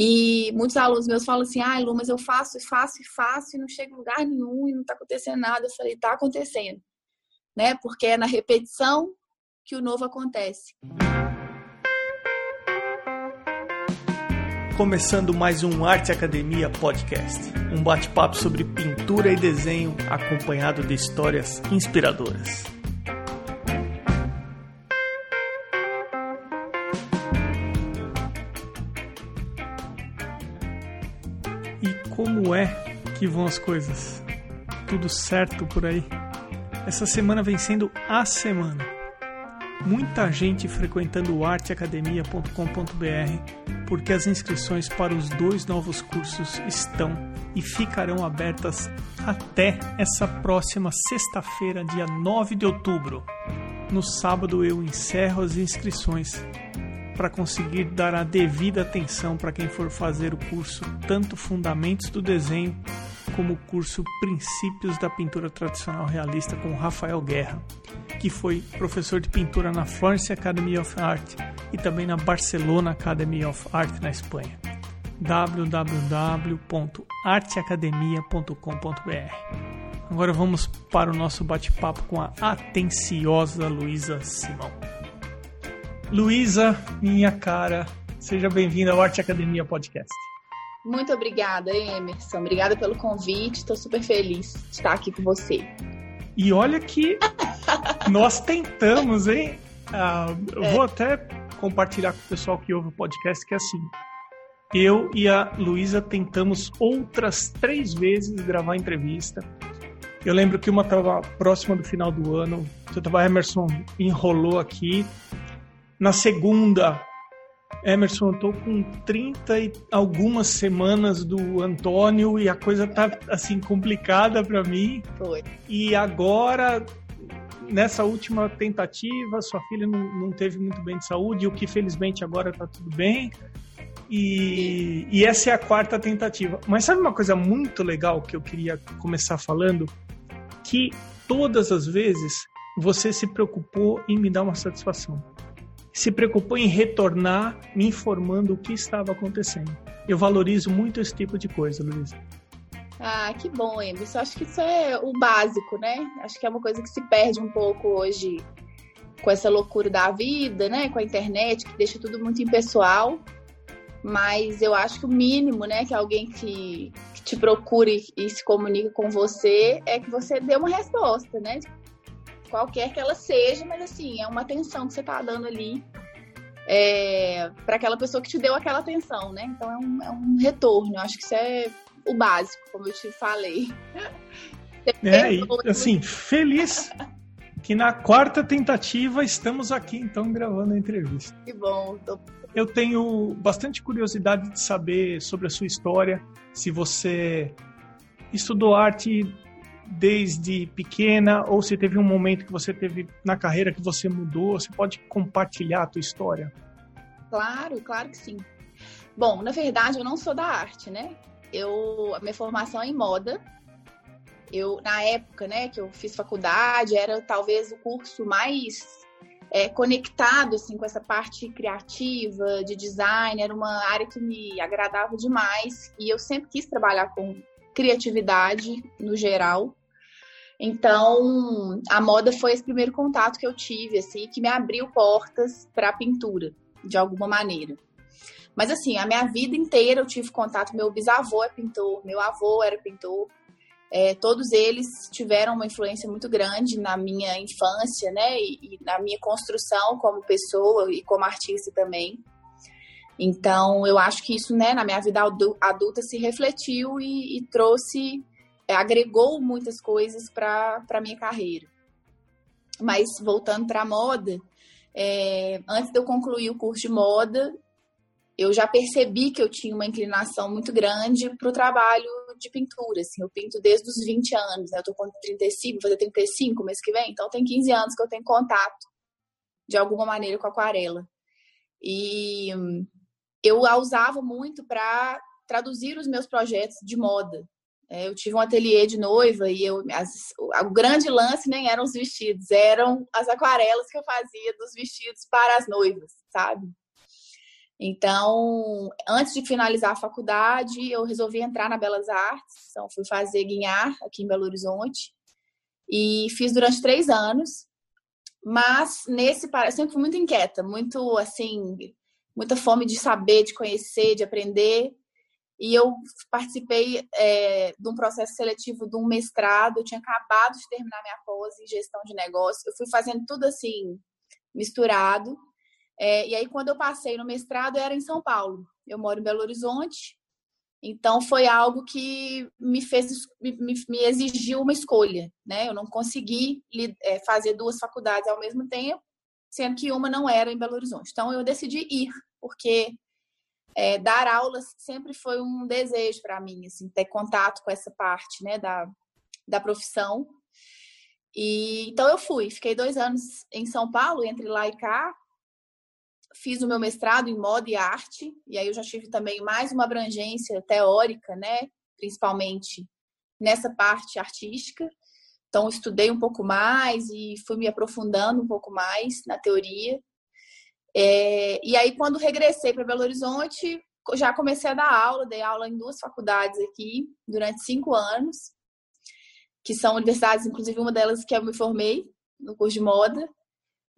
E muitos alunos meus falam assim: ah, Lu, mas eu faço e faço e faço e não chego em lugar nenhum e não está acontecendo nada. Eu falei: está acontecendo, né? Porque é na repetição que o novo acontece. Começando mais um Arte Academia Podcast, um bate-papo sobre pintura e desenho acompanhado de histórias inspiradoras. Como é que vão as coisas? Tudo certo por aí? Essa semana vem sendo a semana. Muita gente frequentando arteacademia.com.br porque as inscrições para os dois novos cursos estão e ficarão abertas até essa próxima sexta-feira, dia 9 de outubro. No sábado eu encerro as inscrições para conseguir dar a devida atenção para quem for fazer o curso tanto Fundamentos do Desenho como o curso Princípios da Pintura Tradicional Realista com Rafael Guerra, que foi professor de pintura na Florence Academy of Art e também na Barcelona Academy of Art na Espanha. www.arteacademia.com.br Agora vamos para o nosso bate-papo com a atenciosa Luísa Simão. Luísa, minha cara, seja bem-vinda ao Arte Academia Podcast. Muito obrigada, Emerson. Obrigada pelo convite. Estou super feliz de estar aqui com você. E olha que nós tentamos, hein? Ah, eu é. vou até compartilhar com o pessoal que ouve o podcast que é assim. Eu e a Luísa tentamos outras três vezes gravar entrevista. Eu lembro que uma estava próxima do final do ano. Você tava Emerson enrolou aqui. Na segunda, Emerson, eu tô com 30 e algumas semanas do Antônio e a coisa tá assim complicada para mim. Foi. E agora nessa última tentativa, sua filha não, não teve muito bem de saúde, o que felizmente agora tá tudo bem. E, e, essa é a quarta tentativa. Mas sabe uma coisa muito legal que eu queria começar falando? Que todas as vezes você se preocupou em me dar uma satisfação se preocupou em retornar me informando o que estava acontecendo. Eu valorizo muito esse tipo de coisa, Luísa. Ah, que bom, Emerson. Acho que isso é o básico, né? Acho que é uma coisa que se perde um pouco hoje com essa loucura da vida, né? Com a internet, que deixa tudo muito impessoal. Mas eu acho que o mínimo, né, que alguém que, que te procure e se comunique com você é que você dê uma resposta, né? Qualquer que ela seja, mas assim, é uma atenção que você está dando ali é, para aquela pessoa que te deu aquela atenção, né? Então é um, é um retorno. Eu acho que isso é o básico, como eu te falei. É, e, assim, feliz que na quarta tentativa estamos aqui, então, gravando a entrevista. Que bom. Tô... Eu tenho bastante curiosidade de saber sobre a sua história, se você estudou arte desde pequena ou se teve um momento que você teve na carreira que você mudou, você pode compartilhar a tua história? Claro, claro que sim. Bom, na verdade eu não sou da arte, né? Eu a minha formação é em moda. Eu na época, né, que eu fiz faculdade, era talvez o curso mais é, conectado assim com essa parte criativa de design, era uma área que me agradava demais e eu sempre quis trabalhar com criatividade no geral. Então, a moda foi esse primeiro contato que eu tive, assim, que me abriu portas para a pintura, de alguma maneira. Mas, assim, a minha vida inteira eu tive contato. Meu bisavô é pintor, meu avô era pintor. É, todos eles tiveram uma influência muito grande na minha infância, né? E, e, na minha construção como pessoa e como artista também. Então, eu acho que isso, né, na minha vida adulta se refletiu e, e trouxe agregou muitas coisas para a minha carreira. Mas voltando para a moda, é, antes de eu concluir o curso de moda, eu já percebi que eu tinha uma inclinação muito grande para o trabalho de pintura. Assim, eu pinto desde os 20 anos, né? eu estou com 35, vou fazer 35 mês que vem, então tem 15 anos que eu tenho contato de alguma maneira com aquarela. E eu a usava muito para traduzir os meus projetos de moda. É, eu tive um ateliê de noiva e eu, as, o grande lance nem eram os vestidos, eram as aquarelas que eu fazia dos vestidos para as noivas, sabe? Então, antes de finalizar a faculdade, eu resolvi entrar na Belas Artes. Então, fui fazer Guinhar aqui em Belo Horizonte. E fiz durante três anos. Mas nesse, eu sempre fui muito inquieta, muito assim, muita fome de saber, de conhecer, de aprender. E eu participei é, de um processo seletivo de um mestrado. Eu tinha acabado de terminar minha pós em gestão de negócio. Eu fui fazendo tudo assim, misturado. É, e aí, quando eu passei no mestrado, era em São Paulo. Eu moro em Belo Horizonte. Então, foi algo que me fez, me, me exigiu uma escolha, né? Eu não consegui é, fazer duas faculdades ao mesmo tempo, sendo que uma não era em Belo Horizonte. Então, eu decidi ir, porque é, dar aulas sempre foi um desejo para mim, assim, ter contato com essa parte, né, da, da profissão. E então eu fui, fiquei dois anos em São Paulo, entre lá e cá, fiz o meu mestrado em moda e arte, e aí eu já tive também mais uma abrangência teórica, né? Principalmente nessa parte artística. Então, estudei um pouco mais e fui me aprofundando um pouco mais na teoria. É, e aí, quando regressei para Belo Horizonte, já comecei a dar aula, dei aula em duas faculdades aqui durante cinco anos, que são universidades, inclusive uma delas que eu me formei no curso de moda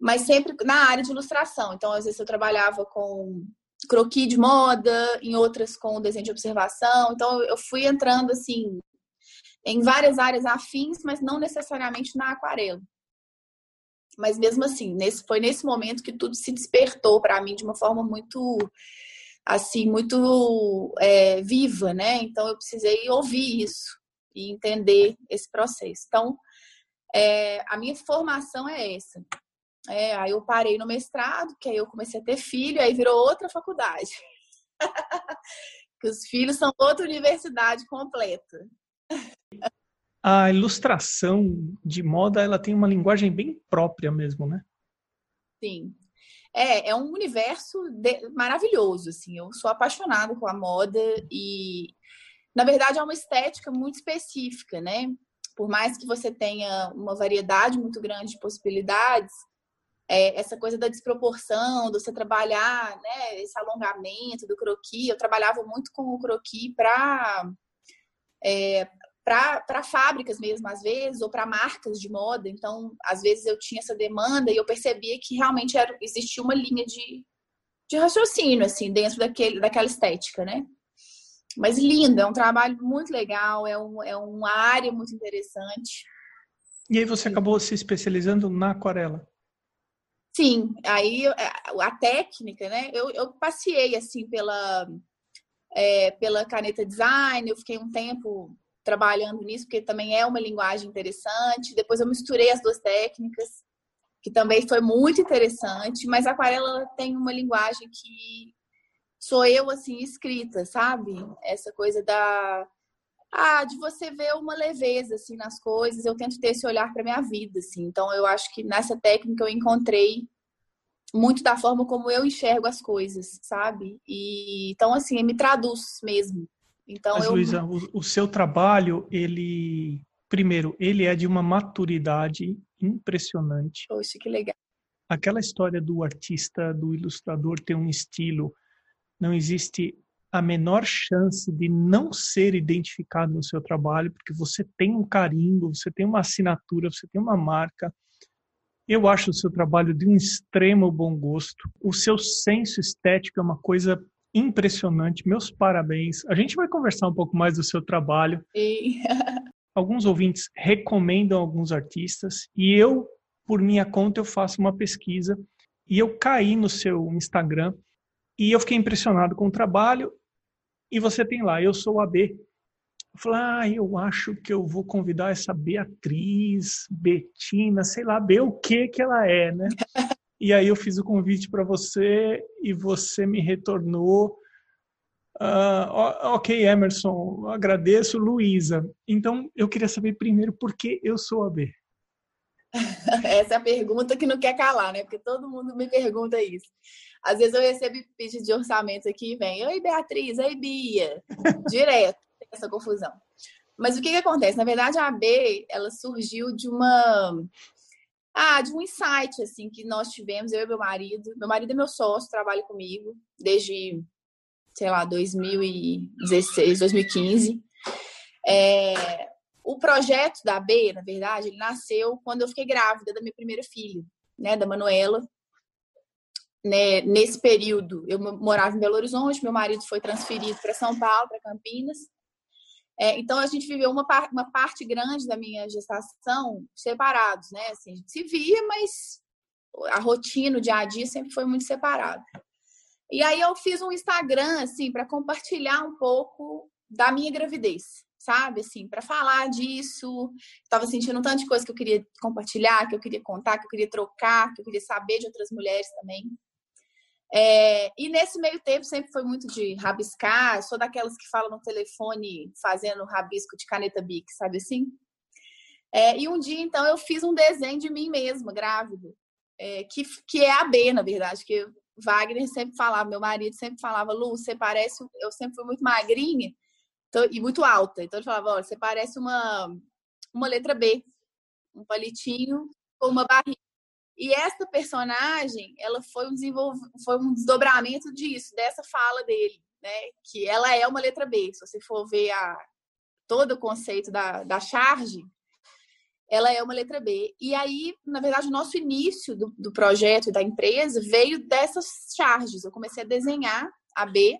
mas sempre na área de ilustração. Então, às vezes eu trabalhava com croquis de moda, em outras com desenho de observação. Então, eu fui entrando assim em várias áreas afins, mas não necessariamente na aquarela. Mas mesmo assim, nesse, foi nesse momento que tudo se despertou para mim de uma forma muito assim, muito é, viva, né? Então eu precisei ouvir isso e entender esse processo. Então, é, a minha formação é essa. É, aí eu parei no mestrado, que aí eu comecei a ter filho, aí virou outra faculdade. que os filhos são outra universidade completa. A ilustração de moda, ela tem uma linguagem bem própria mesmo, né? Sim. É, é um universo de... maravilhoso, assim. Eu sou apaixonada com a moda e, na verdade, é uma estética muito específica, né? Por mais que você tenha uma variedade muito grande de possibilidades, é, essa coisa da desproporção, de você trabalhar, né, esse alongamento do croquis. Eu trabalhava muito com o croquis para é, para fábricas mesmo, às vezes, ou para marcas de moda. Então, às vezes eu tinha essa demanda e eu percebia que realmente era, existia uma linha de, de raciocínio, assim, dentro daquele, daquela estética, né? Mas lindo, é um trabalho muito legal, é, um, é uma área muito interessante. E aí você acabou se especializando na aquarela? Sim, aí é, a técnica, né? Eu, eu passei assim pela, é, pela caneta design, eu fiquei um tempo trabalhando nisso, porque também é uma linguagem interessante. Depois eu misturei as duas técnicas, que também foi muito interessante, mas a aquarela tem uma linguagem que sou eu assim escrita, sabe? Essa coisa da ah, de você ver uma leveza assim nas coisas. Eu tento ter esse olhar para minha vida, assim. Então eu acho que nessa técnica eu encontrei muito da forma como eu enxergo as coisas, sabe? E então assim, me traduz mesmo. Então Mas, eu Luísa, o, o seu trabalho, ele primeiro, ele é de uma maturidade impressionante. Poxa, que legal. Aquela história do artista, do ilustrador ter um estilo, não existe a menor chance de não ser identificado no seu trabalho, porque você tem um carimbo, você tem uma assinatura, você tem uma marca. Eu acho o seu trabalho de um extremo bom gosto. O seu senso estético é uma coisa impressionante. Meus parabéns. A gente vai conversar um pouco mais do seu trabalho. E... alguns ouvintes recomendam alguns artistas e eu, por minha conta, eu faço uma pesquisa e eu caí no seu Instagram e eu fiquei impressionado com o trabalho e você tem lá, eu sou a B. Eu falei, ah, eu acho que eu vou convidar essa Beatriz, Betina, sei lá, B o que que ela é, né? e aí eu fiz o convite para você e você me retornou. Uh, ok, Emerson, agradeço, Luísa. Então, eu queria saber primeiro por que eu sou a B. Essa é a pergunta que não quer calar, né? Porque todo mundo me pergunta isso. Às vezes eu recebo pedido de orçamento aqui e vem, oi Beatriz, oi Bia, direto, essa confusão. Mas o que, que acontece? Na verdade, a AB, ela surgiu de uma Ah, de um insight, assim, que nós tivemos, eu e meu marido. Meu marido é meu sócio, trabalha comigo desde, sei lá, 2016, 2015. É, o projeto da B, na verdade, ele nasceu quando eu fiquei grávida da minha primeira filha, né, da Manuela. Né, nesse período, eu morava em Belo Horizonte, meu marido foi transferido para São Paulo, para Campinas. É, então a gente viveu uma, par uma parte grande da minha gestação separados, né? Assim, a gente se via, mas a rotina, o dia a dia sempre foi muito separado. E aí eu fiz um Instagram assim para compartilhar um pouco da minha gravidez, sabe? Assim, para falar disso. Estava sentindo um tanto de coisa que eu queria compartilhar, que eu queria contar, que eu queria trocar, que eu queria saber de outras mulheres também. É, e nesse meio tempo sempre foi muito de rabiscar, sou daquelas que falam no telefone fazendo rabisco de caneta Bic, sabe assim? É, e um dia, então, eu fiz um desenho de mim mesma, grávida, é, que, que é a B, na verdade, que Wagner sempre falava, meu marido sempre falava, Lu, você parece, eu sempre fui muito magrinha e muito alta, então ele falava, olha, você parece uma, uma letra B, um palitinho com uma barriga. E essa personagem, ela foi um, desenvolv... foi um desdobramento disso, dessa fala dele, né? Que ela é uma letra B. Se você for ver a... todo o conceito da, da charge, ela é uma letra B. E aí, na verdade, o nosso início do, do projeto e da empresa veio dessas charges. Eu comecei a desenhar a B,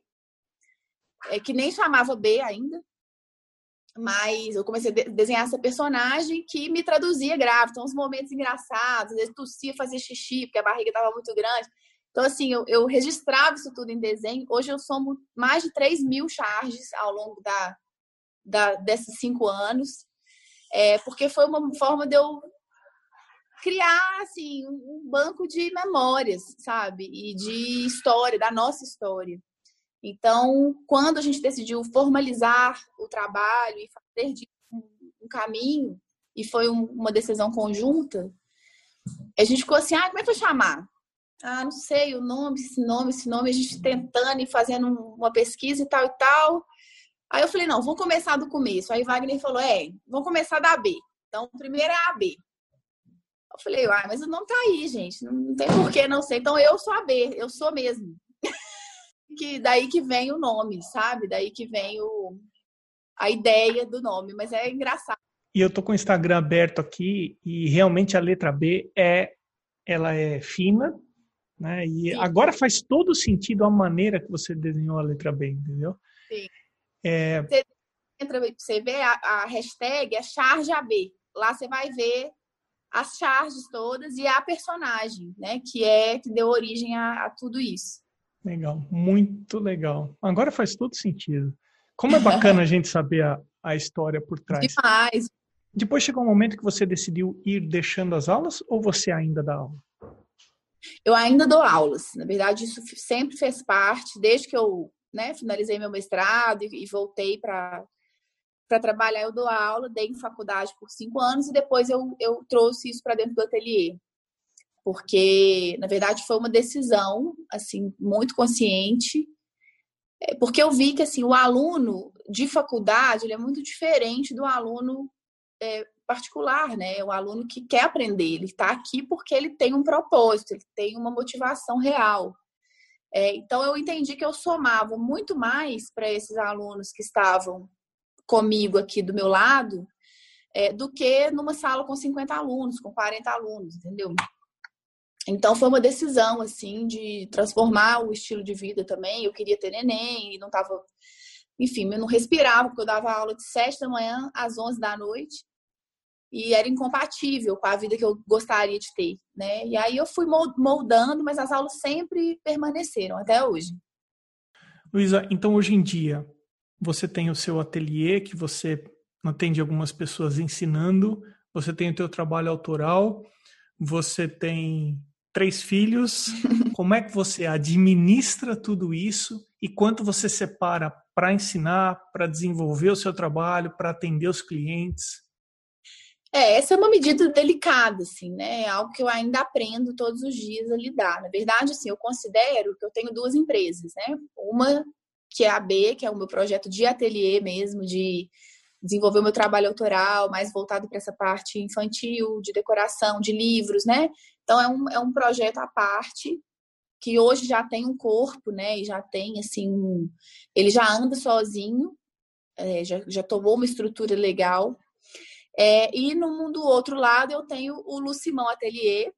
é, que nem chamava B ainda, mas eu comecei a desenhar essa personagem que me traduzia grávida. Então, os momentos engraçados, às vezes tossia, fazia xixi, porque a barriga estava muito grande. Então, assim, eu, eu, registrava isso tudo em desenho. Hoje eu somo mais de 3 mil charges ao longo da, da desses cinco anos, é, porque foi uma forma de eu criar, assim, um banco de memórias, sabe? E de história, da nossa história. Então, quando a gente decidiu formalizar o trabalho e fazer de um caminho, e foi uma decisão conjunta, a gente ficou assim, ah, como é que vai chamar? Ah, não sei, o nome, esse nome, esse nome, a gente tentando e fazendo uma pesquisa e tal e tal. Aí eu falei, não, vamos começar do começo. Aí Wagner falou, é, vamos começar da B. Então, primeiro é a B. Eu falei, ah, mas o nome tá aí, gente. Não tem por que não ser. Então, eu sou a B, eu sou mesmo que daí que vem o nome, sabe? Daí que vem o, a ideia do nome, mas é engraçado. E eu tô com o Instagram aberto aqui e realmente a letra B é ela é fina, né? E Sim. agora faz todo sentido a maneira que você desenhou a letra B, entendeu? Sim. É... Você entra você vê a, a hashtag é charge AB. Lá você vai ver as charges todas e a personagem, né? Que é que deu origem a, a tudo isso. Legal, muito legal. Agora faz todo sentido. Como é bacana a gente saber a, a história por trás. Demais. Depois chegou um momento que você decidiu ir deixando as aulas ou você ainda dá aula? Eu ainda dou aulas. Na verdade, isso sempre fez parte, desde que eu né, finalizei meu mestrado e, e voltei para para trabalhar, eu dou aula, dei em faculdade por cinco anos e depois eu, eu trouxe isso para dentro do ateliê porque na verdade foi uma decisão assim muito consciente é, porque eu vi que assim o aluno de faculdade ele é muito diferente do aluno é, particular né o aluno que quer aprender ele está aqui porque ele tem um propósito ele tem uma motivação real é, então eu entendi que eu somava muito mais para esses alunos que estavam comigo aqui do meu lado é, do que numa sala com 50 alunos, com 40 alunos, entendeu? Então foi uma decisão assim de transformar o estilo de vida também. Eu queria ter neném e não tava, enfim, eu não respirava porque eu dava aula de sete da manhã às onze da noite e era incompatível com a vida que eu gostaria de ter, né? E aí eu fui moldando, mas as aulas sempre permaneceram até hoje. Luísa, então hoje em dia você tem o seu ateliê que você atende algumas pessoas ensinando, você tem o teu trabalho autoral, você tem três filhos. Como é que você administra tudo isso e quanto você separa para ensinar, para desenvolver o seu trabalho, para atender os clientes? É, essa é uma medida delicada, assim, né? É algo que eu ainda aprendo todos os dias a lidar. Na verdade, assim, eu considero que eu tenho duas empresas, né? Uma que é a B, que é o meu projeto de ateliê mesmo, de desenvolver o meu trabalho autoral, mais voltado para essa parte infantil, de decoração, de livros, né? Então é um, é um projeto à parte que hoje já tem um corpo, né? E já tem assim, um, ele já anda sozinho, é, já, já tomou uma estrutura legal. É, e no mundo outro lado eu tenho o Lucimão Atelier,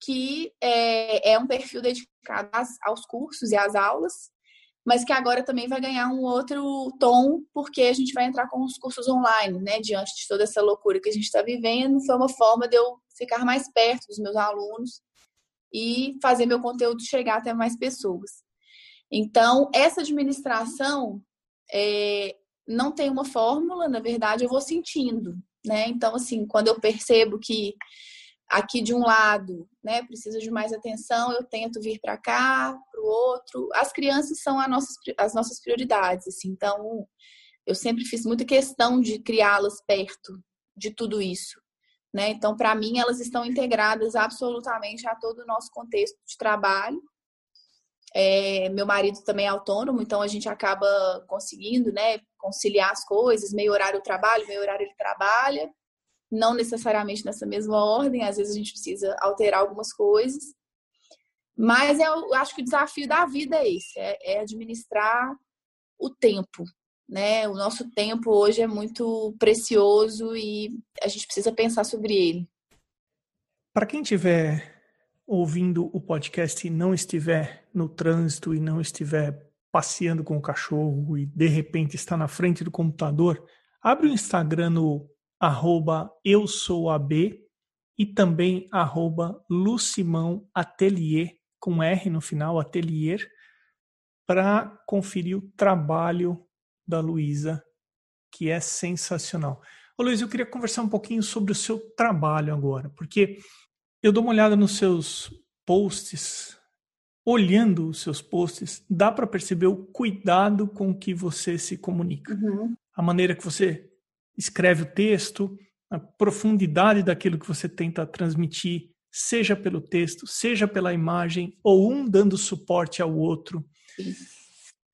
que é, é um perfil dedicado aos cursos e às aulas, mas que agora também vai ganhar um outro tom, porque a gente vai entrar com os cursos online, né? Diante de toda essa loucura que a gente está vivendo, foi uma forma de eu ficar mais perto dos meus alunos e fazer meu conteúdo chegar até mais pessoas. Então, essa administração é, não tem uma fórmula, na verdade, eu vou sentindo, né? Então, assim, quando eu percebo que aqui de um lado, né, precisa de mais atenção, eu tento vir para cá, para o outro. As crianças são as nossas, as nossas prioridades, assim, então eu sempre fiz muita questão de criá-las perto de tudo isso, né? Então, para mim, elas estão integradas absolutamente a todo o nosso contexto de trabalho. É, meu marido também é autônomo, então a gente acaba conseguindo, né, conciliar as coisas, meio horário trabalho, meio horário ele trabalha não necessariamente nessa mesma ordem, às vezes a gente precisa alterar algumas coisas. Mas eu acho que o desafio da vida é esse, é, é administrar o tempo, né? O nosso tempo hoje é muito precioso e a gente precisa pensar sobre ele. Para quem estiver ouvindo o podcast e não estiver no trânsito e não estiver passeando com o cachorro e de repente está na frente do computador, abre o Instagram no arroba eu sou AB e também arroba Lucimão Atelier, com R no final, Atelier, para conferir o trabalho da Luísa, que é sensacional. Ô Luiz, eu queria conversar um pouquinho sobre o seu trabalho agora, porque eu dou uma olhada nos seus posts, olhando os seus posts, dá para perceber o cuidado com que você se comunica. Uhum. A maneira que você escreve o texto, a profundidade daquilo que você tenta transmitir, seja pelo texto, seja pela imagem, ou um dando suporte ao outro.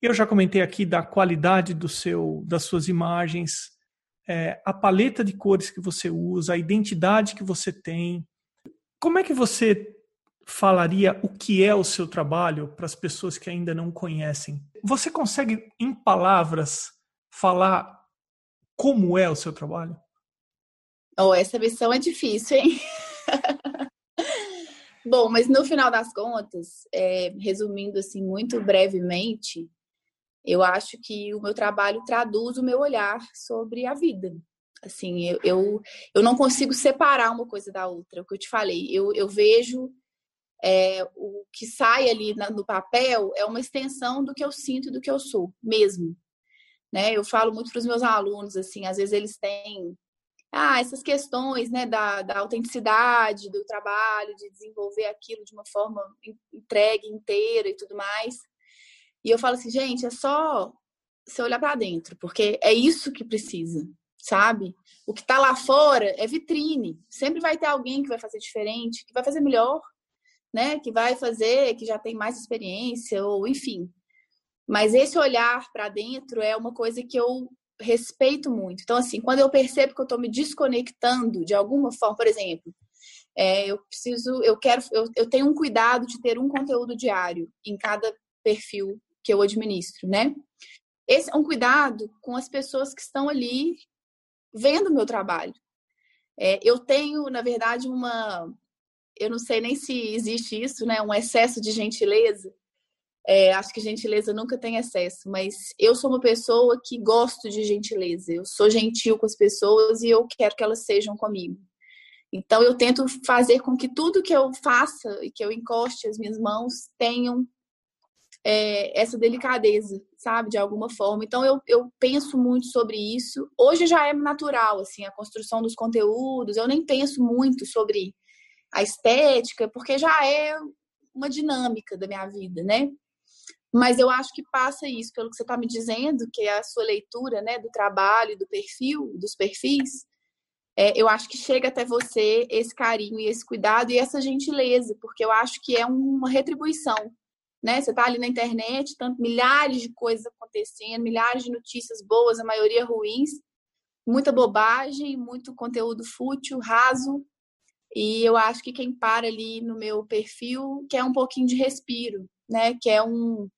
Eu já comentei aqui da qualidade do seu, das suas imagens, é, a paleta de cores que você usa, a identidade que você tem. Como é que você falaria o que é o seu trabalho para as pessoas que ainda não conhecem? Você consegue, em palavras, falar como é o seu trabalho? Oh, essa missão é difícil, hein? Bom, mas no final das contas, é, resumindo assim muito brevemente, eu acho que o meu trabalho traduz o meu olhar sobre a vida. Assim, eu, eu, eu não consigo separar uma coisa da outra. É o que eu te falei, eu, eu vejo é, o que sai ali no papel é uma extensão do que eu sinto, do que eu sou mesmo né? Eu falo muito para os meus alunos, assim, às vezes eles têm ah, essas questões né, da, da autenticidade do trabalho, de desenvolver aquilo de uma forma entregue, inteira e tudo mais. E eu falo assim, gente, é só você olhar para dentro, porque é isso que precisa, sabe? O que está lá fora é vitrine. Sempre vai ter alguém que vai fazer diferente, que vai fazer melhor, né? Que vai fazer, que já tem mais experiência, ou enfim. Mas esse olhar para dentro é uma coisa que eu respeito muito. Então, assim, quando eu percebo que eu estou me desconectando de alguma forma, por exemplo, é, eu preciso, eu quero, eu, eu tenho um cuidado de ter um conteúdo diário em cada perfil que eu administro, né? Esse é um cuidado com as pessoas que estão ali vendo o meu trabalho. É, eu tenho, na verdade, uma. Eu não sei nem se existe isso, né? Um excesso de gentileza é, acho que gentileza nunca tem excesso, mas eu sou uma pessoa que gosto de gentileza. Eu sou gentil com as pessoas e eu quero que elas sejam comigo. Então eu tento fazer com que tudo que eu faça e que eu encoste as minhas mãos tenham é, essa delicadeza, sabe, de alguma forma. Então eu, eu penso muito sobre isso. Hoje já é natural, assim, a construção dos conteúdos. Eu nem penso muito sobre a estética, porque já é uma dinâmica da minha vida, né? Mas eu acho que passa isso, pelo que você está me dizendo, que é a sua leitura né, do trabalho, do perfil, dos perfis. É, eu acho que chega até você esse carinho e esse cuidado e essa gentileza, porque eu acho que é uma retribuição. Né? Você está ali na internet, tanto milhares de coisas acontecendo, milhares de notícias boas, a maioria ruins, muita bobagem, muito conteúdo fútil, raso. E eu acho que quem para ali no meu perfil quer um pouquinho de respiro, né? Quer um,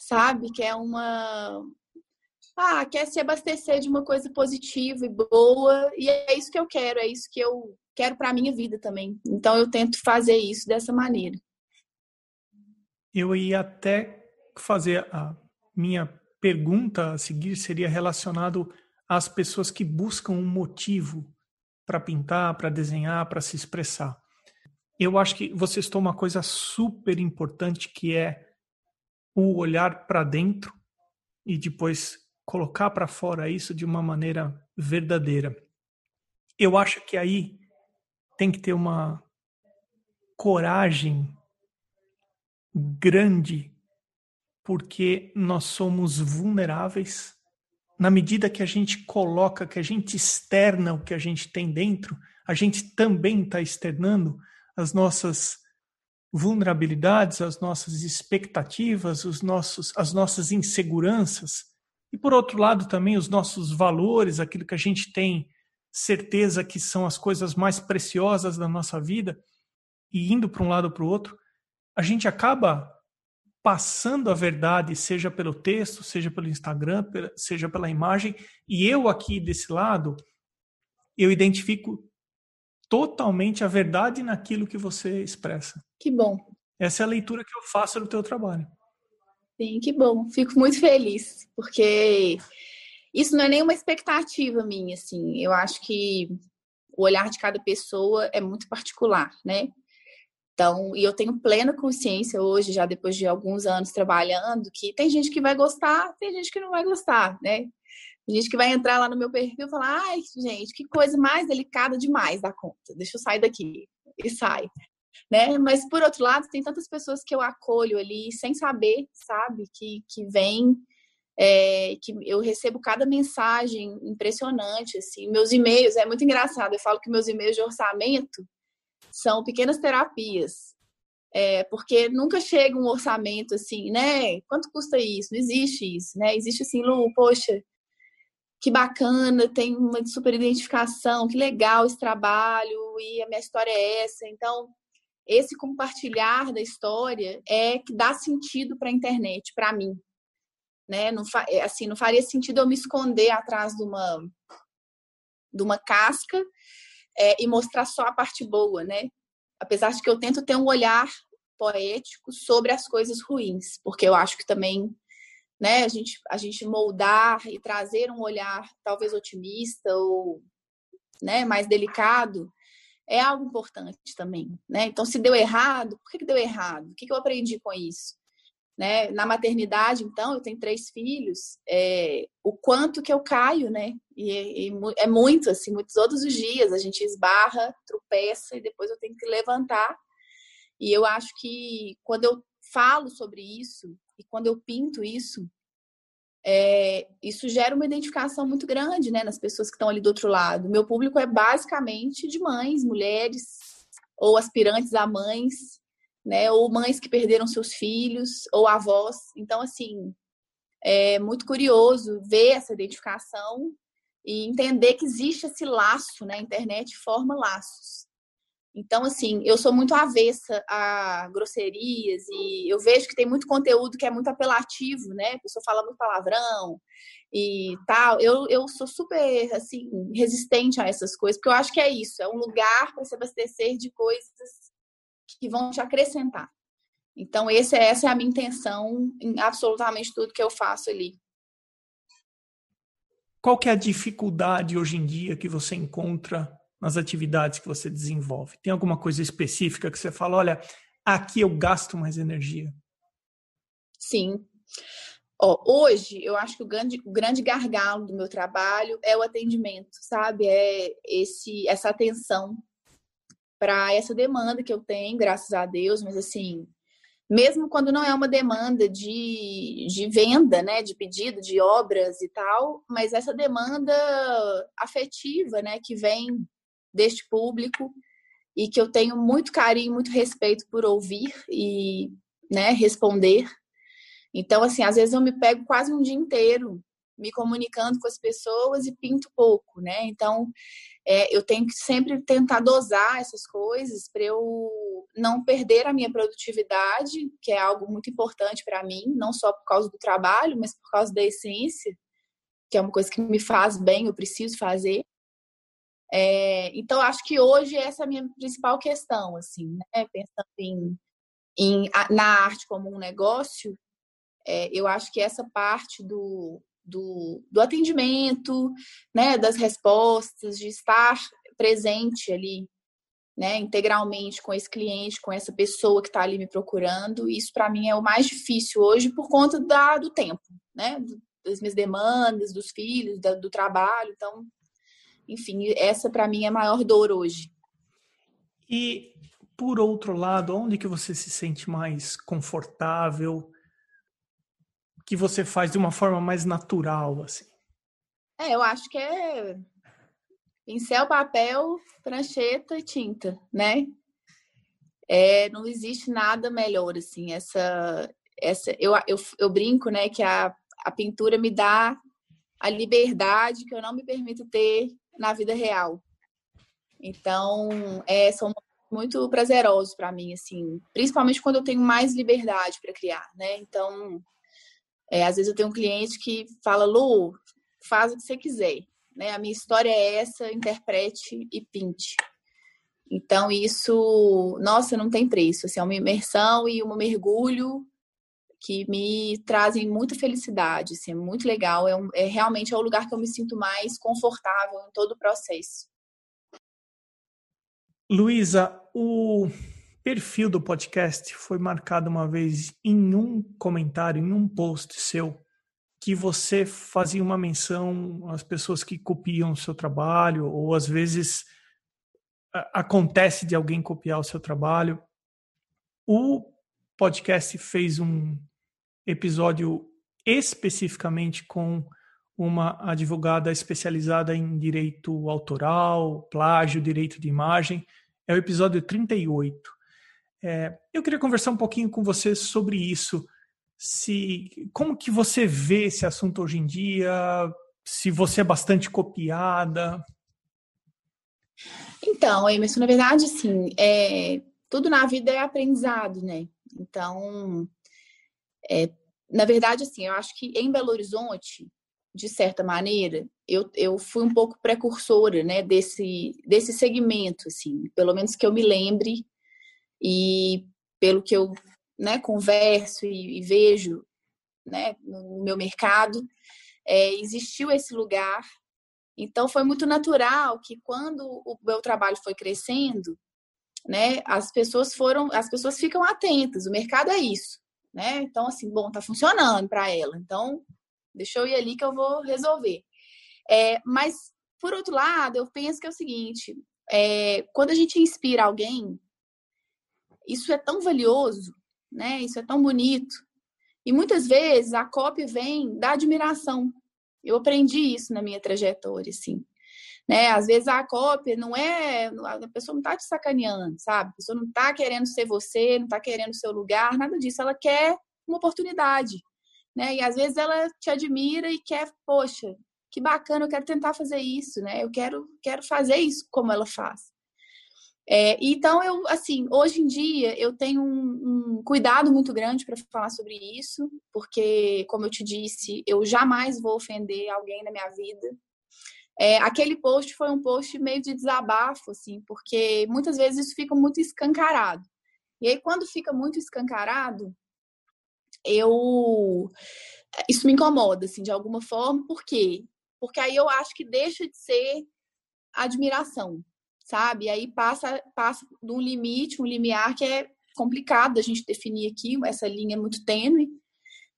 sabe? Quer uma, ah, quer se abastecer de uma coisa positiva e boa, e é isso que eu quero, é isso que eu quero para a minha vida também. Então eu tento fazer isso dessa maneira. Eu ia até fazer a minha pergunta a seguir seria relacionado às pessoas que buscam um motivo para pintar, para desenhar, para se expressar. Eu acho que você citou uma coisa super importante que é o olhar para dentro e depois colocar para fora isso de uma maneira verdadeira. Eu acho que aí tem que ter uma coragem grande, porque nós somos vulneráveis. Na medida que a gente coloca, que a gente externa o que a gente tem dentro, a gente também está externando as nossas vulnerabilidades, as nossas expectativas, os nossos, as nossas inseguranças. E por outro lado também os nossos valores, aquilo que a gente tem certeza que são as coisas mais preciosas da nossa vida, e indo para um lado ou para o outro, a gente acaba passando a verdade, seja pelo texto, seja pelo Instagram, seja pela imagem, e eu aqui desse lado, eu identifico totalmente a verdade naquilo que você expressa. Que bom. Essa é a leitura que eu faço do teu trabalho. Sim, que bom. Fico muito feliz, porque isso não é nenhuma expectativa minha, assim. Eu acho que o olhar de cada pessoa é muito particular, né? Então, e eu tenho plena consciência hoje, já depois de alguns anos trabalhando, que tem gente que vai gostar, tem gente que não vai gostar, né? Gente que vai entrar lá no meu perfil e falar: ai, gente, que coisa mais delicada demais da conta, deixa eu sair daqui. E sai. Né? Mas, por outro lado, tem tantas pessoas que eu acolho ali sem saber, sabe? Que, que vêm é, que eu recebo cada mensagem impressionante, assim, meus e-mails, é muito engraçado, eu falo que meus e-mails de orçamento são pequenas terapias, é, porque nunca chega um orçamento assim, né, quanto custa isso? Não existe isso, né, existe assim, Lu, poxa, que bacana, tem uma super identificação, que legal esse trabalho, e a minha história é essa, então esse compartilhar da história é que dá sentido para a internet, para mim, né? Não, é, assim, não faria sentido eu me esconder atrás de uma, de uma casca é, e mostrar só a parte boa, né? Apesar de que eu tento ter um olhar poético sobre as coisas ruins, porque eu acho que também né, a gente, a gente moldar e trazer um olhar talvez otimista ou né, mais delicado é algo importante também, né? Então, se deu errado, por que, que deu errado? O que, que eu aprendi com isso? Né? Na maternidade, então, eu tenho três filhos, é, o quanto que eu caio, né? E, e, é muito, assim, muitos todos os dias a gente esbarra, tropeça e depois eu tenho que levantar. E eu acho que quando eu falo sobre isso e quando eu pinto isso, é, isso gera uma identificação muito grande, né, nas pessoas que estão ali do outro lado. Meu público é basicamente de mães, mulheres ou aspirantes a mães né? Ou mães que perderam seus filhos, ou avós. Então, assim, é muito curioso ver essa identificação e entender que existe esse laço, né? A internet forma laços. Então, assim, eu sou muito avessa a grosserias e eu vejo que tem muito conteúdo que é muito apelativo, né? A pessoa fala muito palavrão e tal. Eu, eu sou super, assim, resistente a essas coisas, porque eu acho que é isso, é um lugar para se abastecer de coisas que vão te acrescentar. Então, esse, essa é a minha intenção em absolutamente tudo que eu faço ali. Qual que é a dificuldade hoje em dia que você encontra nas atividades que você desenvolve? Tem alguma coisa específica que você fala, olha, aqui eu gasto mais energia? Sim. Hoje, eu acho que o grande, o grande gargalo do meu trabalho é o atendimento, sabe? É esse, essa atenção para essa demanda que eu tenho, graças a Deus, mas assim, mesmo quando não é uma demanda de, de venda, né, de pedido de obras e tal, mas essa demanda afetiva, né, que vem deste público e que eu tenho muito carinho, muito respeito por ouvir e, né, responder. Então, assim, às vezes eu me pego quase um dia inteiro me comunicando com as pessoas e pinto pouco, né? Então, é, eu tenho que sempre tentar dosar essas coisas para eu não perder a minha produtividade, que é algo muito importante para mim, não só por causa do trabalho, mas por causa da essência, que é uma coisa que me faz bem, eu preciso fazer. É, então, acho que hoje essa é a minha principal questão, assim, né? Pensando em, em na arte como um negócio, é, eu acho que essa parte do, do, do atendimento, né, das respostas, de estar presente ali, né, integralmente com esse cliente, com essa pessoa que está ali me procurando, isso para mim é o mais difícil hoje por conta da, do tempo, né, das minhas demandas, dos filhos, da, do trabalho, então enfim, essa para mim é a maior dor hoje. E por outro lado, onde que você se sente mais confortável? Que você faz de uma forma mais natural, assim? É, eu acho que é pincel, papel, prancheta e tinta, né? É, não existe nada melhor, assim, essa, essa eu, eu, eu brinco, né, que a, a pintura me dá a liberdade que eu não me permito ter na vida real. Então, é, são muito prazerosos para mim, assim, principalmente quando eu tenho mais liberdade para criar, né? Então, é, às vezes eu tenho um cliente que fala, Lu, faz o que você quiser, né? A minha história é essa, interprete e pinte. Então, isso, nossa, não tem preço. Assim, é uma imersão e um mergulho que me trazem muita felicidade, assim, é muito legal, é, um, é realmente é o lugar que eu me sinto mais confortável em todo o processo. Luísa, o perfil do podcast foi marcado uma vez em um comentário, em um post seu, que você fazia uma menção às pessoas que copiam o seu trabalho, ou às vezes acontece de alguém copiar o seu trabalho. O podcast fez um episódio especificamente com uma advogada especializada em direito autoral, plágio, direito de imagem. É o episódio 38. É, eu queria conversar um pouquinho com você sobre isso. Se, como que você vê esse assunto hoje em dia? Se você é bastante copiada? Então, Emerson, na verdade, sim, é, tudo na vida é aprendizado, né? Então, é, na verdade, assim, eu acho que em Belo Horizonte, de certa maneira, eu, eu fui um pouco precursora, né, desse, desse segmento, assim, pelo menos que eu me lembre e pelo que eu, né, converso e, e vejo, né, no meu mercado, é, existiu esse lugar. Então, foi muito natural que quando o meu trabalho foi crescendo, né, as pessoas foram, as pessoas ficam atentas. O mercado é isso né? Então, assim, bom, tá funcionando para ela. Então, deixa eu ir ali que eu vou resolver. É, mas, por outro lado, eu penso que é o seguinte: é, quando a gente inspira alguém, isso é tão valioso, né? Isso é tão bonito. E muitas vezes a cópia vem da admiração. Eu aprendi isso na minha trajetória, assim né? Às vezes a cópia não é, a pessoa não tá te sacaneando, sabe? A pessoa não tá querendo ser você, não tá querendo seu lugar, nada disso. Ela quer uma oportunidade, né? E às vezes ela te admira e quer, poxa, que bacana, eu quero tentar fazer isso, né? Eu quero, quero fazer isso como ela faz. É, então, eu, assim, hoje em dia eu tenho um, um cuidado muito grande para falar sobre isso, porque, como eu te disse, eu jamais vou ofender alguém na minha vida, é, aquele post foi um post meio de desabafo, assim, porque muitas vezes isso fica muito escancarado. E aí, quando fica muito escancarado, eu. Isso me incomoda, assim, de alguma forma, por quê? Porque aí eu acho que deixa de ser admiração, sabe? E aí passa, passa de um limite, um limiar que é complicado a gente definir aqui, essa linha é muito tênue,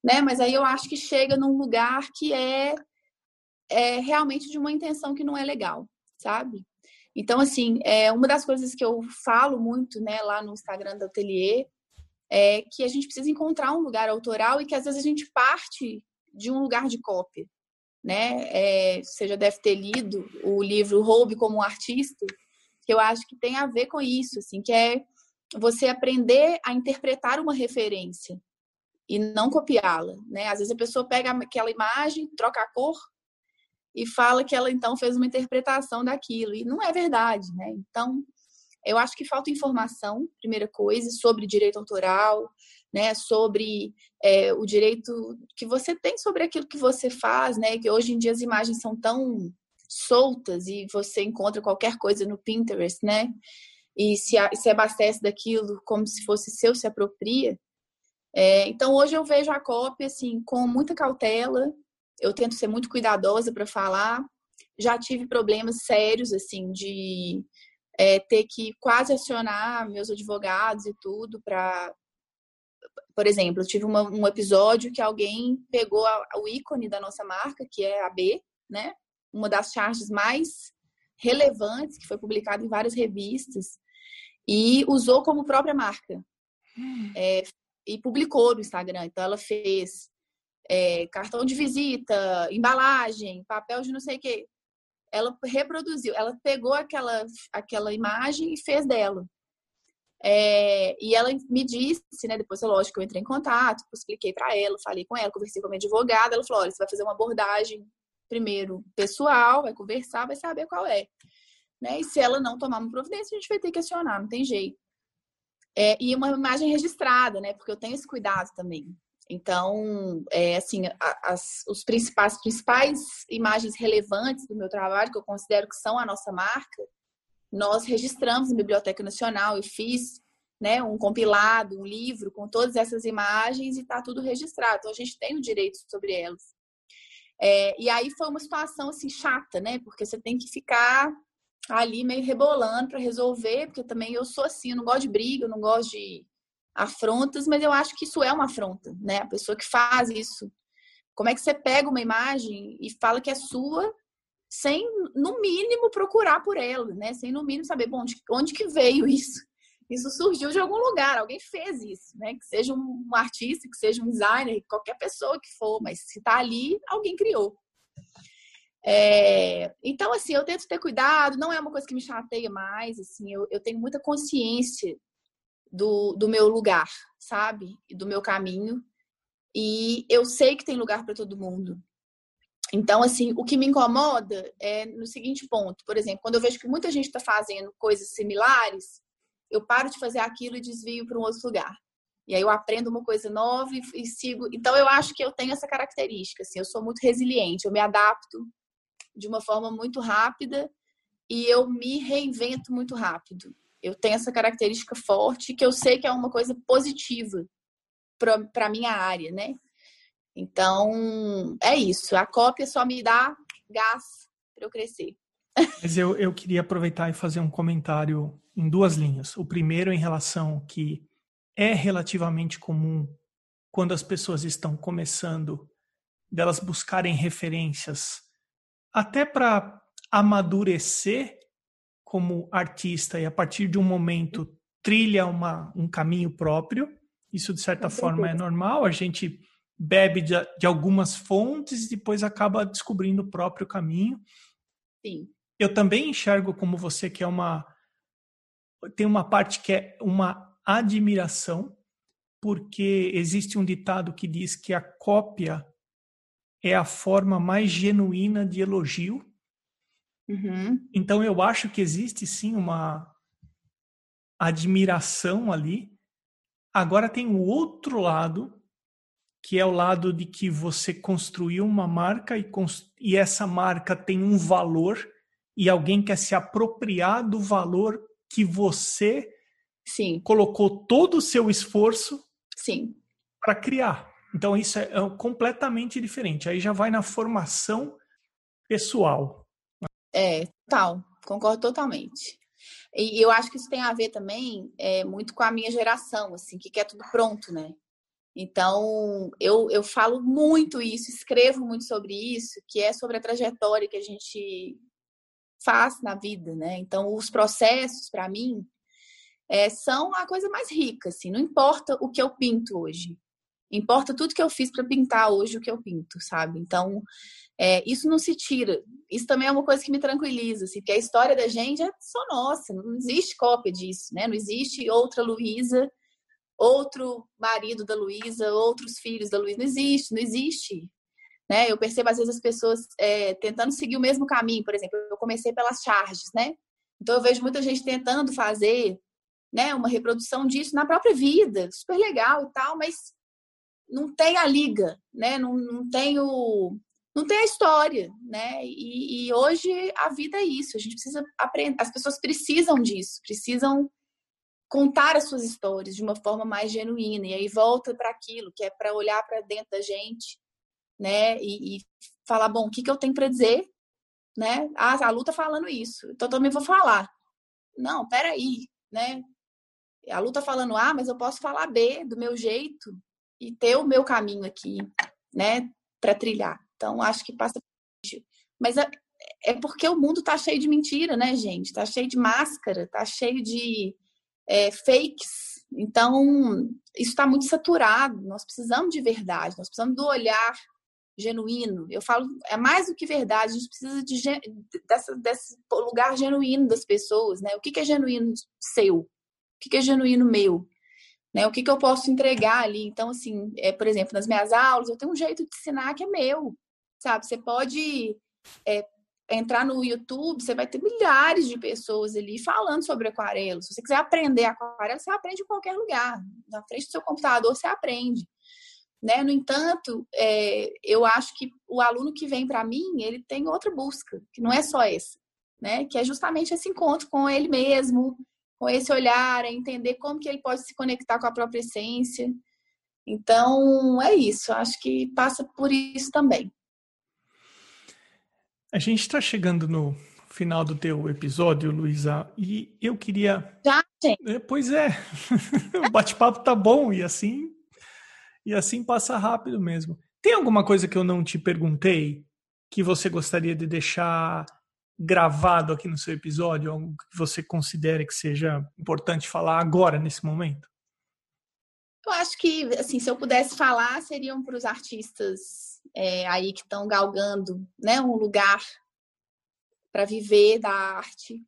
né? Mas aí eu acho que chega num lugar que é é realmente de uma intenção que não é legal, sabe? Então, assim, é uma das coisas que eu falo muito, né, lá no Instagram do Ateliê, é que a gente precisa encontrar um lugar autoral e que às vezes a gente parte de um lugar de cópia, né? É, você já deve ter lido o livro Roube como um Artista, que eu acho que tem a ver com isso, assim, que é você aprender a interpretar uma referência, e não copiá-la, né? Às vezes a pessoa pega aquela imagem, troca a cor e fala que ela então fez uma interpretação daquilo e não é verdade, né? Então, eu acho que falta informação, primeira coisa, sobre direito autoral, né? Sobre é, o direito que você tem sobre aquilo que você faz, né? Que hoje em dia as imagens são tão soltas e você encontra qualquer coisa no Pinterest, né? E se, se abastece daquilo como se fosse seu, se apropria. É, então hoje eu vejo a cópia assim com muita cautela. Eu tento ser muito cuidadosa para falar. Já tive problemas sérios assim de é, ter que quase acionar meus advogados e tudo para por exemplo, eu tive uma, um episódio que alguém pegou a, o ícone da nossa marca, que é a B, né? Uma das charges mais relevantes, que foi publicada em várias revistas, e usou como própria marca. Hum. É, e publicou no Instagram. Então, ela fez é, cartão de visita, embalagem, papel de não sei o quê. Ela reproduziu, ela pegou aquela, aquela imagem e fez dela. É, e ela me disse, né? Depois, é lógico, eu entrei em contato, expliquei para ela, falei com ela, conversei com a minha advogada. Ela falou: olha, você vai fazer uma abordagem primeiro pessoal, vai conversar, vai saber qual é. Né? E se ela não tomar uma providência, a gente vai ter que acionar, não tem jeito. É, e uma imagem registrada, né? Porque eu tenho esse cuidado também. Então, é, assim, as os principais, principais imagens relevantes do meu trabalho, que eu considero que são a nossa marca, nós registramos na Biblioteca Nacional. Eu fiz né, um compilado, um livro com todas essas imagens e está tudo registrado. Então, a gente tem o direito sobre elas. É, e aí foi uma situação assim chata, né? Porque você tem que ficar ali meio rebolando para resolver, porque também eu sou assim, eu não gosto de briga, eu não gosto de afrontas, mas eu acho que isso é uma afronta, né? A pessoa que faz isso. Como é que você pega uma imagem e fala que é sua, sem, no mínimo, procurar por ela, né? Sem, no mínimo, saber bom, onde, onde que veio isso? Isso surgiu de algum lugar, alguém fez isso, né? Que seja um artista, que seja um designer, qualquer pessoa que for, mas se tá ali, alguém criou. É, então, assim, eu tento ter cuidado, não é uma coisa que me chateia mais, assim, eu, eu tenho muita consciência do, do meu lugar, sabe? Do meu caminho. E eu sei que tem lugar para todo mundo. Então, assim, o que me incomoda é no seguinte ponto. Por exemplo, quando eu vejo que muita gente está fazendo coisas similares, eu paro de fazer aquilo e desvio para um outro lugar. E aí eu aprendo uma coisa nova e, e, sigo. Então, eu acho que eu tenho essa característica. Assim, eu sou muito resiliente, eu me adapto de uma forma muito rápida e eu me reinvento muito rápido. Eu tenho essa característica forte que eu sei que é uma coisa positiva para minha área, né? Então, é isso. A cópia só me dá gás para eu crescer. Mas eu, eu queria aproveitar e fazer um comentário em duas linhas. O primeiro em relação que é relativamente comum quando as pessoas estão começando delas buscarem referências até para amadurecer como artista e a partir de um momento trilha uma, um caminho próprio. Isso, de certa forma, é normal. A gente bebe de, de, algumas fontes e depois acaba descobrindo o próprio caminho. Sim. Eu também enxergo como você que é uma tem uma parte que é uma admiração, porque existe um ditado que diz que a cópia é a forma mais genuína de elogio. Uhum. Então eu acho que existe sim uma admiração ali. Agora tem o outro lado, que é o lado de que você construiu uma marca e, e essa marca tem um valor e alguém quer se apropriar do valor que você sim. colocou todo o seu esforço para criar. Então isso é, é completamente diferente. Aí já vai na formação pessoal. É, tal, concordo totalmente. E eu acho que isso tem a ver também é, muito com a minha geração, assim, que quer tudo pronto, né? Então, eu, eu falo muito isso, escrevo muito sobre isso, que é sobre a trajetória que a gente faz na vida, né? Então, os processos, para mim, é, são a coisa mais rica, assim. Não importa o que eu pinto hoje. Importa tudo que eu fiz para pintar hoje o que eu pinto, sabe? Então, é, isso não se tira. Isso também é uma coisa que me tranquiliza, assim, porque a história da gente é só nossa, não existe cópia disso, né? Não existe outra Luísa outro marido da Luísa, outros filhos da Luísa. Não existe, não existe. Né? Eu percebo às vezes as pessoas é, tentando seguir o mesmo caminho. Por exemplo, eu comecei pelas charges, né? Então eu vejo muita gente tentando fazer né, uma reprodução disso na própria vida, super legal e tal, mas não tem a liga, né? Não, não tem o, não tem a história, né? E, e, hoje a vida é isso. A gente precisa aprender. As pessoas precisam disso, precisam contar as suas histórias de uma forma mais genuína. E aí volta para aquilo que é para olhar para dentro da gente, né? E, e falar, bom, o que, que eu tenho para dizer, né? Ah, a Lu tá falando isso, então também vou falar. Não, peraí, né? A Lu tá falando A, mas eu posso falar B do meu jeito e ter o meu caminho aqui, né? Para trilhar. Então, acho que passa. Mas é, é porque o mundo tá cheio de mentira, né, gente? Tá cheio de máscara, tá cheio de é, fakes. Então, isso está muito saturado. Nós precisamos de verdade, nós precisamos do olhar genuíno. Eu falo, é mais do que verdade, a gente precisa de, dessa, desse lugar genuíno das pessoas, né? O que, que é genuíno seu? O que, que é genuíno meu? Né? O que, que eu posso entregar ali? Então, assim, é, por exemplo, nas minhas aulas, eu tenho um jeito de ensinar que é meu, sabe? Você pode é, entrar no YouTube, você vai ter milhares de pessoas ali falando sobre aquarela. Se você quiser aprender aquarela, você aprende em qualquer lugar. Na frente do seu computador, você aprende. Né? No entanto, é, eu acho que o aluno que vem para mim, ele tem outra busca, que não é só essa, né? Que é justamente esse encontro com ele mesmo, com esse olhar, é entender como que ele pode se conectar com a própria essência. Então, é isso. Acho que passa por isso também. A gente está chegando no final do teu episódio, Luísa, e eu queria. Já, gente. É, pois é. o bate-papo tá bom e assim e assim passa rápido mesmo. Tem alguma coisa que eu não te perguntei que você gostaria de deixar gravado aqui no seu episódio, algo que você considere que seja importante falar agora nesse momento? Eu acho que, assim, se eu pudesse falar, seriam para os artistas é, aí que estão galgando né, um lugar para viver da arte.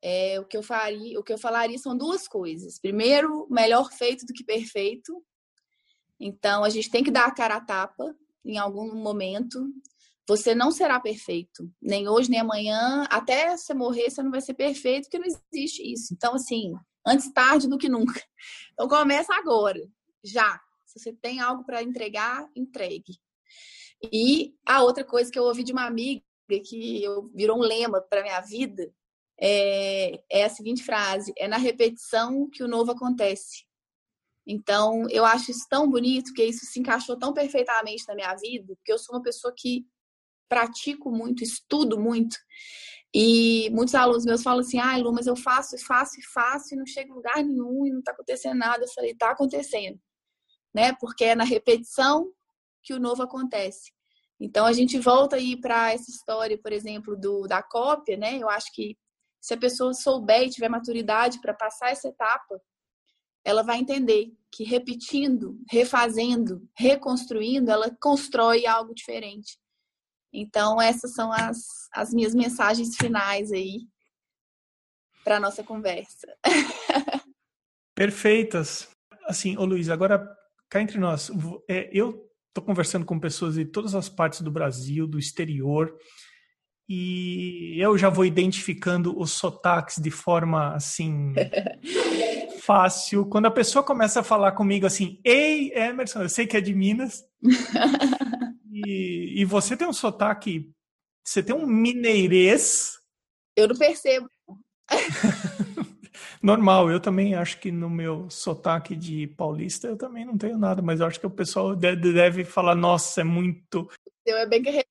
É, o que eu faria, o que eu falaria são duas coisas. Primeiro, melhor feito do que perfeito. Então a gente tem que dar a cara a tapa em algum momento. Você não será perfeito, nem hoje nem amanhã, até você morrer você não vai ser perfeito, porque não existe isso. Então assim, antes tarde do que nunca. Então começa agora, já. Se você tem algo para entregar, entregue. E a outra coisa que eu ouvi de uma amiga, que eu, virou um lema para minha vida, é, é a seguinte frase: é na repetição que o novo acontece. Então, eu acho isso tão bonito, que isso se encaixou tão perfeitamente na minha vida, porque eu sou uma pessoa que pratico muito, estudo muito. E muitos alunos meus falam assim: ah, Lu, mas eu faço e faço e faço e não chego em lugar nenhum e não está acontecendo nada. Eu falei: está acontecendo, né? Porque é na repetição que o novo acontece. Então a gente volta aí para essa história, por exemplo, do da cópia, né? Eu acho que se a pessoa souber e tiver maturidade para passar essa etapa, ela vai entender que repetindo, refazendo, reconstruindo, ela constrói algo diferente. Então essas são as, as minhas mensagens finais aí para nossa conversa. Perfeitas. Assim, ô Luiz, agora cá entre nós, é, eu estou conversando com pessoas de todas as partes do Brasil, do exterior, e eu já vou identificando os sotaques de forma assim fácil. Quando a pessoa começa a falar comigo assim, ei, Emerson, eu sei que é de Minas. e, e você tem um sotaque, você tem um mineirês. Eu não percebo. Normal, eu também acho que no meu sotaque de paulista eu também não tenho nada, mas eu acho que o pessoal deve, deve falar, nossa, é muito. O seu é bem carregado,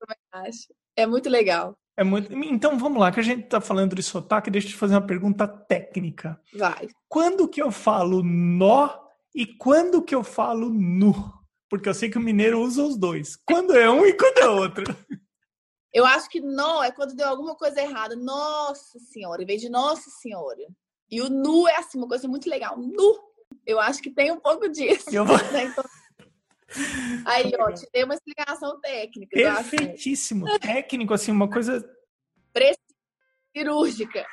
eu acho. É muito legal. É muito... Então vamos lá, que a gente está falando de sotaque, deixa eu te fazer uma pergunta técnica. Vai. Quando que eu falo nó e quando que eu falo nu? Porque eu sei que o mineiro usa os dois. Quando é um e quando é outro. Eu acho que nó é quando deu alguma coisa errada. Nossa Senhora, em vez de Nossa Senhora. E o nu é assim, uma coisa muito legal. Nu! Eu acho que tem um pouco disso. Eu vou... Né? Então... Aí, ó, te dei uma explicação técnica. Perfeitíssimo. Técnico, assim, uma coisa. Cirúrgica.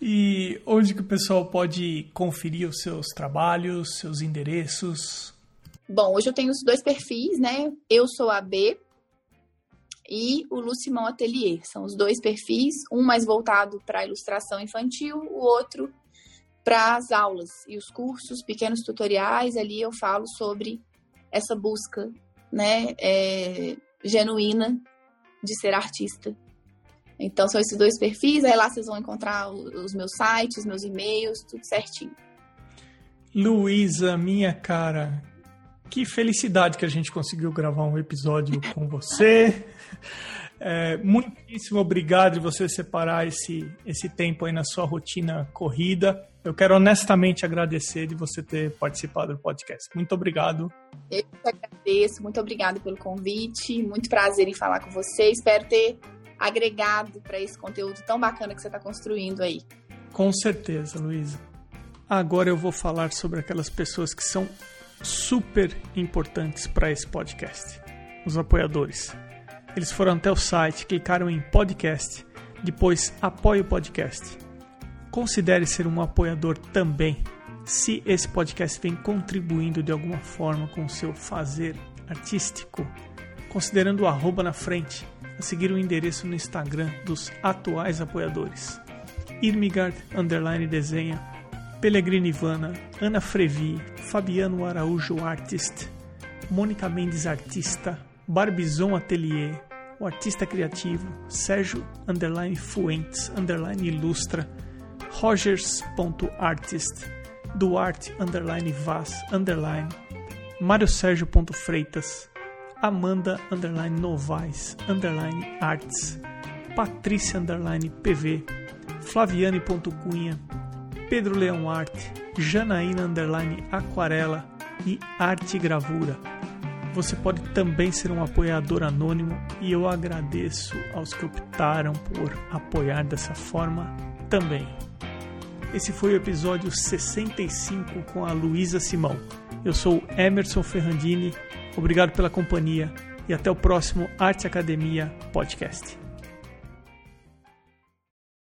E onde que o pessoal pode conferir os seus trabalhos, seus endereços? Bom, hoje eu tenho os dois perfis, né? Eu sou a B e o Lucimão Atelier. São os dois perfis, um mais voltado para a ilustração infantil, o outro para as aulas e os cursos, pequenos tutoriais. Ali eu falo sobre essa busca, né, é, genuína de ser artista. Então são esses dois perfis. Aí lá vocês vão encontrar os meus sites, meus e-mails, tudo certinho. Luísa, minha cara, que felicidade que a gente conseguiu gravar um episódio com você. É, muitíssimo obrigado de você separar esse, esse tempo aí na sua rotina corrida. Eu quero honestamente agradecer de você ter participado do podcast. Muito obrigado. Eu que agradeço, muito obrigado pelo convite. Muito prazer em falar com você. Espero ter agregado para esse conteúdo tão bacana que você está construindo aí. Com certeza, Luísa. Agora eu vou falar sobre aquelas pessoas que são super importantes para esse podcast. Os apoiadores. Eles foram até o site, clicaram em podcast, depois apoie o podcast. Considere ser um apoiador também, se esse podcast vem contribuindo de alguma forma com o seu fazer artístico, considerando o arroba na frente, a seguir o endereço no Instagram dos atuais apoiadores. Irmigard Underline Desenha, Pellegrini Ivana, Ana Frevi, Fabiano Araújo Artist, Mônica Mendes Artista, Barbizon Atelier, o artista criativo Sérgio Underline Fuentes Underline Ilustra, Rogers.artist, Duarte Underline Vaz Underline, Mário Amanda Underline Novaes Underline Arts, Patrícia Underline PV, Flaviane.cunha, Pedro Leão Arte, Janaína Underline Aquarela e Arte Gravura. Você pode também ser um apoiador anônimo e eu agradeço aos que optaram por apoiar dessa forma também. Esse foi o episódio 65 com a Luísa Simão. Eu sou Emerson Ferrandini, obrigado pela companhia e até o próximo Arte Academia Podcast.